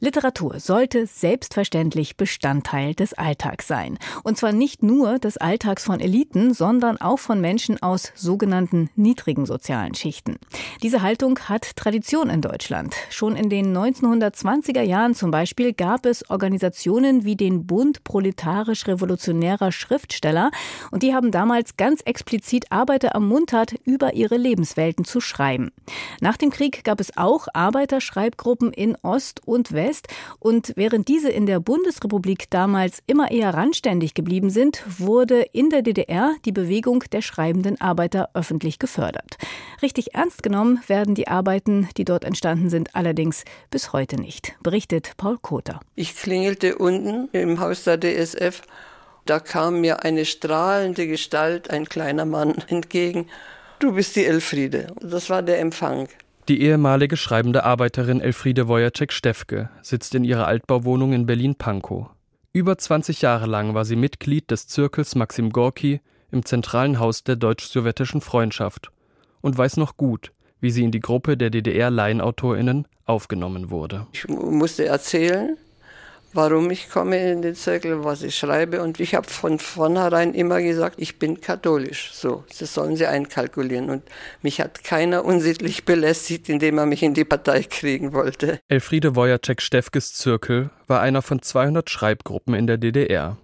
Literatur sollte selbstverständlich Bestandteil des Alltags sein. Und zwar nicht nur des Alltags von Eliten, sondern auch von Menschen aus sogenannten niedrigen sozialen Schichten. Diese Haltung hat Tradition in Deutschland. Schon in den 1920er Jahren zum Beispiel gab es Organisationen wie den Bund proletarisch-revolutionärer Schriftsteller und die haben damals ganz explizit Arbeiter ermuntert, über ihre Lebenswelten zu schreiben. Nach dem Krieg gab es auch Arbeiterschreibgruppen in Ost und West fest. Und während diese in der Bundesrepublik damals immer eher randständig geblieben sind, wurde in der DDR die Bewegung der schreibenden Arbeiter öffentlich gefördert. Richtig ernst genommen werden die Arbeiten, die dort entstanden sind, allerdings bis heute nicht, berichtet Paul Koter. Ich klingelte unten im Haus der DSF. Da kam mir eine strahlende Gestalt, ein kleiner Mann, entgegen. Du bist die Elfriede. Das war der Empfang. Die ehemalige schreibende Arbeiterin Elfriede Wojacek-Stefke sitzt in ihrer Altbauwohnung in Berlin-Pankow. Über 20 Jahre lang war sie Mitglied des Zirkels Maxim Gorki im zentralen Haus der deutsch-sowjetischen Freundschaft und weiß noch gut, wie sie in die Gruppe der DDR-Laienautorinnen aufgenommen wurde. Ich musste erzählen, warum ich komme in den Zirkel, was ich schreibe. Und ich habe von vornherein immer gesagt, ich bin katholisch. So, das sollen sie einkalkulieren. Und mich hat keiner unsittlich belästigt, indem er mich in die Partei kriegen wollte. Elfriede Wojacek-Stefkes Zirkel war einer von 200 Schreibgruppen in der DDR.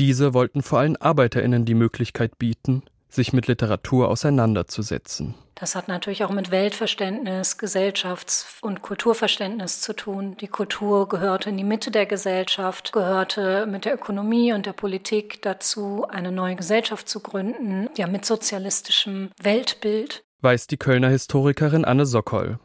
Diese wollten vor allem ArbeiterInnen die Möglichkeit bieten, sich mit Literatur auseinanderzusetzen. Das hat natürlich auch mit Weltverständnis, Gesellschafts- und Kulturverständnis zu tun. Die Kultur gehörte in die Mitte der Gesellschaft, gehörte mit der Ökonomie und der Politik dazu, eine neue Gesellschaft zu gründen, ja mit sozialistischem Weltbild. Weiß die Kölner Historikerin Anne Sokol.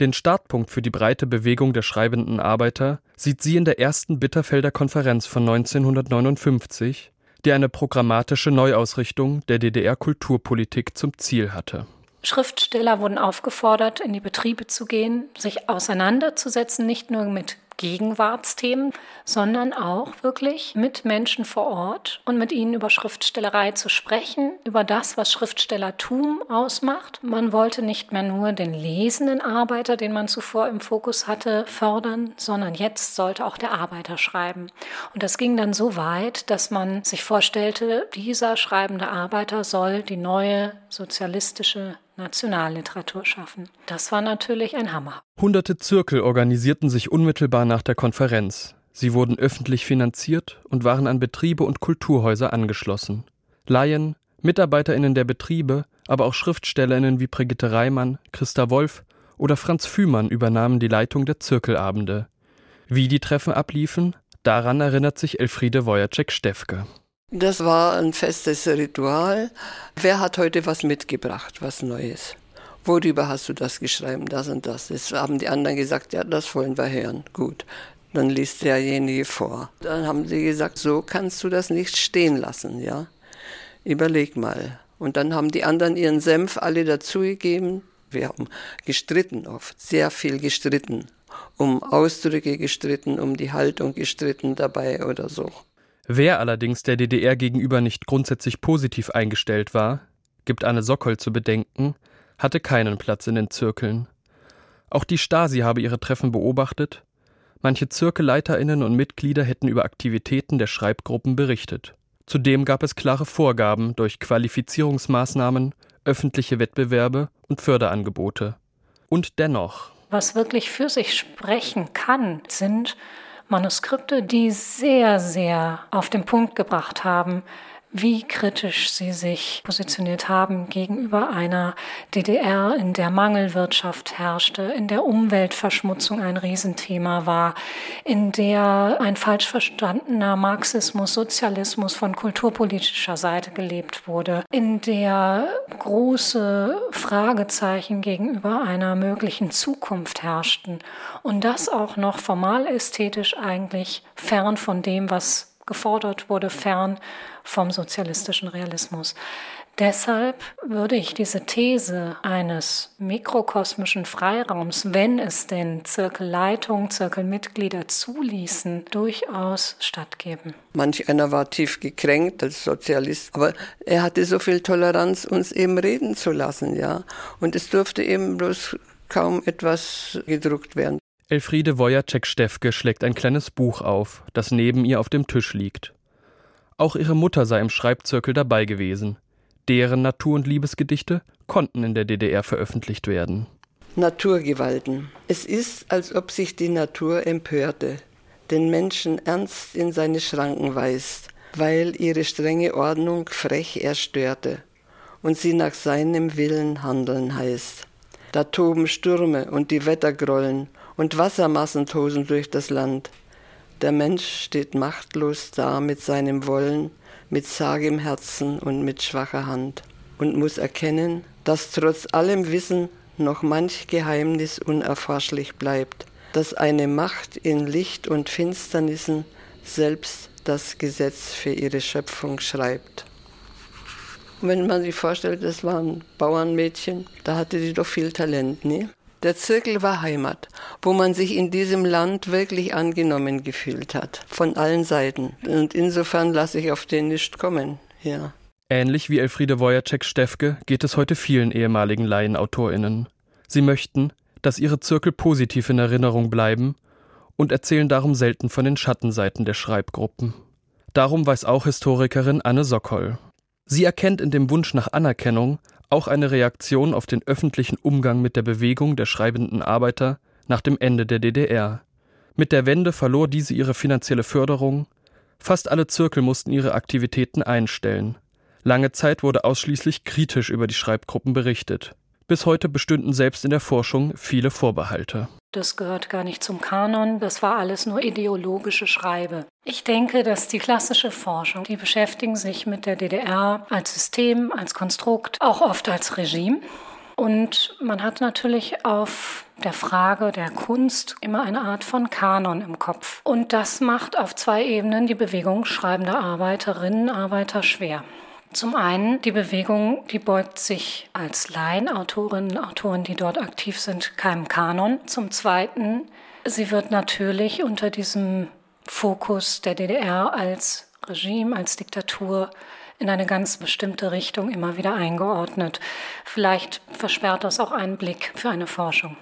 Den Startpunkt für die breite Bewegung der schreibenden Arbeiter sieht sie in der ersten Bitterfelder Konferenz von 1959, die eine programmatische Neuausrichtung der DDR-Kulturpolitik zum Ziel hatte. Schriftsteller wurden aufgefordert, in die Betriebe zu gehen, sich auseinanderzusetzen, nicht nur mit Gegenwartsthemen, sondern auch wirklich mit Menschen vor Ort und mit ihnen über Schriftstellerei zu sprechen, über das, was Schriftstellertum ausmacht. Man wollte nicht mehr nur den lesenden Arbeiter, den man zuvor im Fokus hatte, fördern, sondern jetzt sollte auch der Arbeiter schreiben. Und das ging dann so weit, dass man sich vorstellte, dieser schreibende Arbeiter soll die neue sozialistische Nationalliteratur schaffen. Das war natürlich ein Hammer. Hunderte Zirkel organisierten sich unmittelbar nach der Konferenz. Sie wurden öffentlich finanziert und waren an Betriebe und Kulturhäuser angeschlossen. Laien, MitarbeiterInnen der Betriebe, aber auch SchriftstellerInnen wie Brigitte Reimann, Christa Wolf oder Franz Fühmann übernahmen die Leitung der Zirkelabende. Wie die Treffen abliefen, daran erinnert sich Elfriede Wojacek-Stefke. Das war ein festes Ritual. Wer hat heute was mitgebracht, was Neues? Worüber hast du das geschrieben, das und das? Jetzt haben die anderen gesagt, ja, das wollen wir hören. Gut. Dann liest derjenige vor. Dann haben sie gesagt, so kannst du das nicht stehen lassen, ja? Überleg mal. Und dann haben die anderen ihren Senf alle dazugegeben. Wir haben gestritten oft, sehr viel gestritten. Um Ausdrücke gestritten, um die Haltung gestritten dabei oder so. Wer allerdings der DDR gegenüber nicht grundsätzlich positiv eingestellt war, gibt Anne Sokol zu bedenken, hatte keinen Platz in den Zirkeln. Auch die Stasi habe ihre Treffen beobachtet, manche Zirkelleiterinnen und Mitglieder hätten über Aktivitäten der Schreibgruppen berichtet. Zudem gab es klare Vorgaben durch Qualifizierungsmaßnahmen, öffentliche Wettbewerbe und Förderangebote. Und dennoch. Was wirklich für sich sprechen kann, sind Manuskripte, die sehr, sehr auf den Punkt gebracht haben, wie kritisch sie sich positioniert haben gegenüber einer DDR, in der Mangelwirtschaft herrschte, in der Umweltverschmutzung ein Riesenthema war, in der ein falsch verstandener Marxismus, Sozialismus von kulturpolitischer Seite gelebt wurde, in der große Fragezeichen gegenüber einer möglichen Zukunft herrschten. Und das auch noch formal ästhetisch eigentlich fern von dem, was gefordert wurde, fern vom sozialistischen Realismus. Deshalb würde ich diese These eines mikrokosmischen Freiraums, wenn es denn Zirkelleitung, Zirkelmitglieder zuließen, durchaus stattgeben. Manch einer war tief gekränkt als Sozialist, aber er hatte so viel Toleranz, uns eben reden zu lassen, ja. Und es durfte eben bloß kaum etwas gedruckt werden. Elfriede Wojacek-Steffke schlägt ein kleines Buch auf, das neben ihr auf dem Tisch liegt. Auch ihre Mutter sei im Schreibzirkel dabei gewesen. Deren Natur- und Liebesgedichte konnten in der DDR veröffentlicht werden. Naturgewalten. Es ist, als ob sich die Natur empörte, den Menschen ernst in seine Schranken weist, weil ihre strenge Ordnung frech erstörte und sie nach seinem Willen handeln heißt. Da toben Stürme und die Wetter grollen und Wassermassen tosen durch das Land. Der Mensch steht machtlos da mit seinem Wollen, mit zagem Herzen und mit schwacher Hand und muss erkennen, dass trotz allem Wissen noch manch Geheimnis unerforschlich bleibt, dass eine Macht in Licht und Finsternissen selbst das Gesetz für ihre Schöpfung schreibt. wenn man sich vorstellt, das war ein Bauernmädchen, da hatte sie doch viel Talent, ne? Der Zirkel war Heimat, wo man sich in diesem Land wirklich angenommen gefühlt hat, von allen Seiten. Und insofern lasse ich auf den nicht kommen, ja. Ähnlich wie Elfriede Wojacek-Steffke geht es heute vielen ehemaligen LaienautorInnen. Sie möchten, dass ihre Zirkel positiv in Erinnerung bleiben und erzählen darum selten von den Schattenseiten der Schreibgruppen. Darum weiß auch Historikerin Anne Sokol. Sie erkennt in dem Wunsch nach Anerkennung auch eine Reaktion auf den öffentlichen Umgang mit der Bewegung der schreibenden Arbeiter nach dem Ende der DDR. Mit der Wende verlor diese ihre finanzielle Förderung, fast alle Zirkel mussten ihre Aktivitäten einstellen. Lange Zeit wurde ausschließlich kritisch über die Schreibgruppen berichtet. Bis heute bestünden selbst in der Forschung viele Vorbehalte. Das gehört gar nicht zum Kanon, das war alles nur ideologische Schreibe. Ich denke, dass die klassische Forschung, die beschäftigen sich mit der DDR als System, als Konstrukt, auch oft als Regime. Und man hat natürlich auf der Frage der Kunst immer eine Art von Kanon im Kopf. Und das macht auf zwei Ebenen die Bewegung schreibender Arbeiterinnen, Arbeiter schwer. Zum einen, die Bewegung, die beugt sich als Laienautorinnen, Autoren, die dort aktiv sind, keinem Kanon. Zum zweiten, sie wird natürlich unter diesem Fokus der DDR als Regime, als Diktatur in eine ganz bestimmte Richtung immer wieder eingeordnet. Vielleicht versperrt das auch einen Blick für eine Forschung.